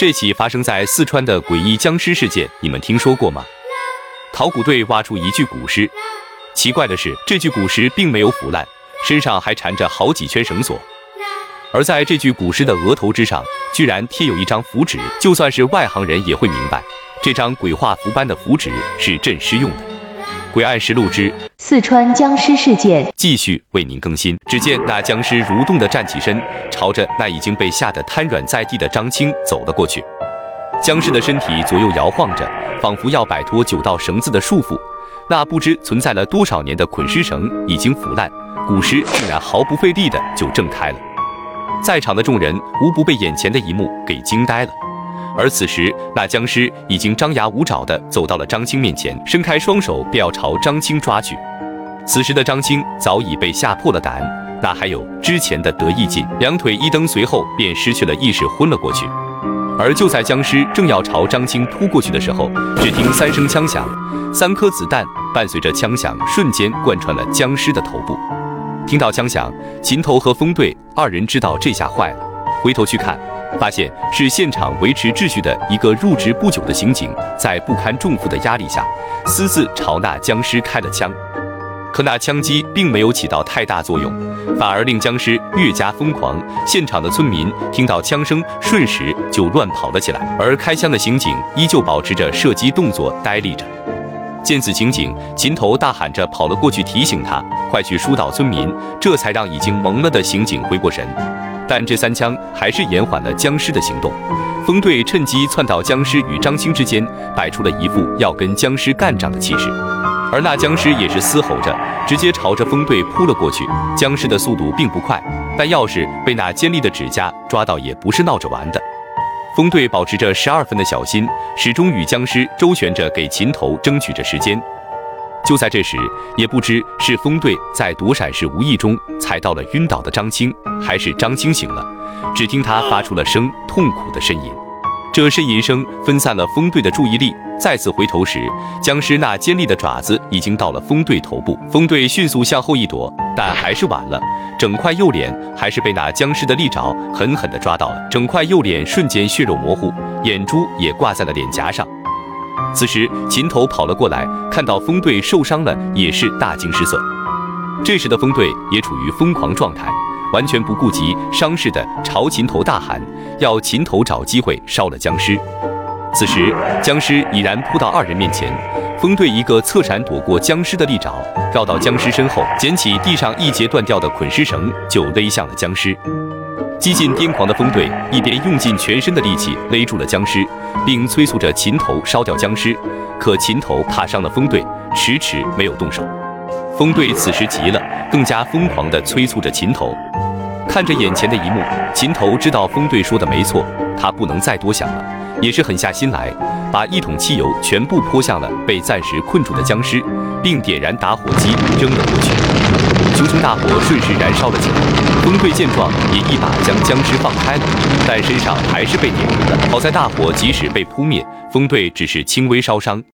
这起发生在四川的诡异僵尸事件，你们听说过吗？考古队挖出一具古尸，奇怪的是，这具古尸并没有腐烂，身上还缠着好几圈绳索，而在这具古尸的额头之上，居然贴有一张符纸。就算是外行人也会明白，这张鬼画符般的符纸是镇尸用的。《诡案实录之四川僵尸事件》继续为您更新。只见那僵尸蠕动的站起身，朝着那已经被吓得瘫软在地的张青走了过去。僵尸的身体左右摇晃着，仿佛要摆脱九道绳子的束缚。那不知存在了多少年的捆尸绳已经腐烂，古尸竟然毫不费力的就挣开了。在场的众人无不被眼前的一幕给惊呆了。而此时，那僵尸已经张牙舞爪地走到了张青面前，伸开双手便要朝张青抓去。此时的张青早已被吓破了胆，哪还有之前的得意劲？两腿一蹬，随后便失去了意识，昏了过去。而就在僵尸正要朝张青扑过去的时候，只听三声枪响，三颗子弹伴随着枪响，瞬间贯穿了僵尸的头部。听到枪响，秦头和风队二人知道这下坏了，回头去看。发现是现场维持秩序的一个入职不久的刑警，在不堪重负的压力下，私自朝那僵尸开了枪。可那枪击并没有起到太大作用，反而令僵尸越加疯狂。现场的村民听到枪声，瞬时就乱跑了起来，而开枪的刑警依旧保持着射击动作，呆立着。见此情景，秦头大喊着跑了过去，提醒他快去疏导村民，这才让已经懵了的刑警回过神。但这三枪还是延缓了僵尸的行动。风队趁机窜到僵尸与张青之间，摆出了一副要跟僵尸干仗的气势。而那僵尸也是嘶吼着，直接朝着风队扑了过去。僵尸的速度并不快，但要是被那尖利的指甲抓到，也不是闹着玩的。风队保持着十二分的小心，始终与僵尸周旋着，给秦头争取着时间。就在这时，也不知是风队在躲闪时无意中踩到了晕倒的张青，还是张青醒了，只听他发出了声痛苦的呻吟。这呻吟声分散了风队的注意力，再次回头时，僵尸那尖利的爪子已经到了风队头部。风队迅速向后一躲，但还是晚了，整块右脸还是被那僵尸的利爪狠狠地抓到了，整块右脸瞬间血肉模糊，眼珠也挂在了脸颊上。此时，秦头跑了过来，看到风队受伤了，也是大惊失色。这时的风队也处于疯狂状态，完全不顾及伤势的朝秦头大喊，要秦头找机会烧了僵尸。此时，僵尸已然扑到二人面前，风队一个侧闪躲过僵尸的利爪，绕到僵尸身后，捡起地上一截断掉的捆尸绳，就勒向了僵尸。激进癫狂的风队一边用尽全身的力气勒住了僵尸，并催促着琴头烧掉僵尸，可琴头怕伤了风队，迟迟没有动手。风队此时急了，更加疯狂地催促着琴头。看着眼前的一幕，琴头知道风队说的没错，他不能再多想了，也是狠下心来，把一桶汽油全部泼向了被暂时困住的僵尸，并点燃打火机扔了过去。熊熊大火瞬时燃烧了起来，风队见状也一把将僵尸放开了，但身上还是被点燃了。好在大火即使被扑灭，风队只是轻微烧伤，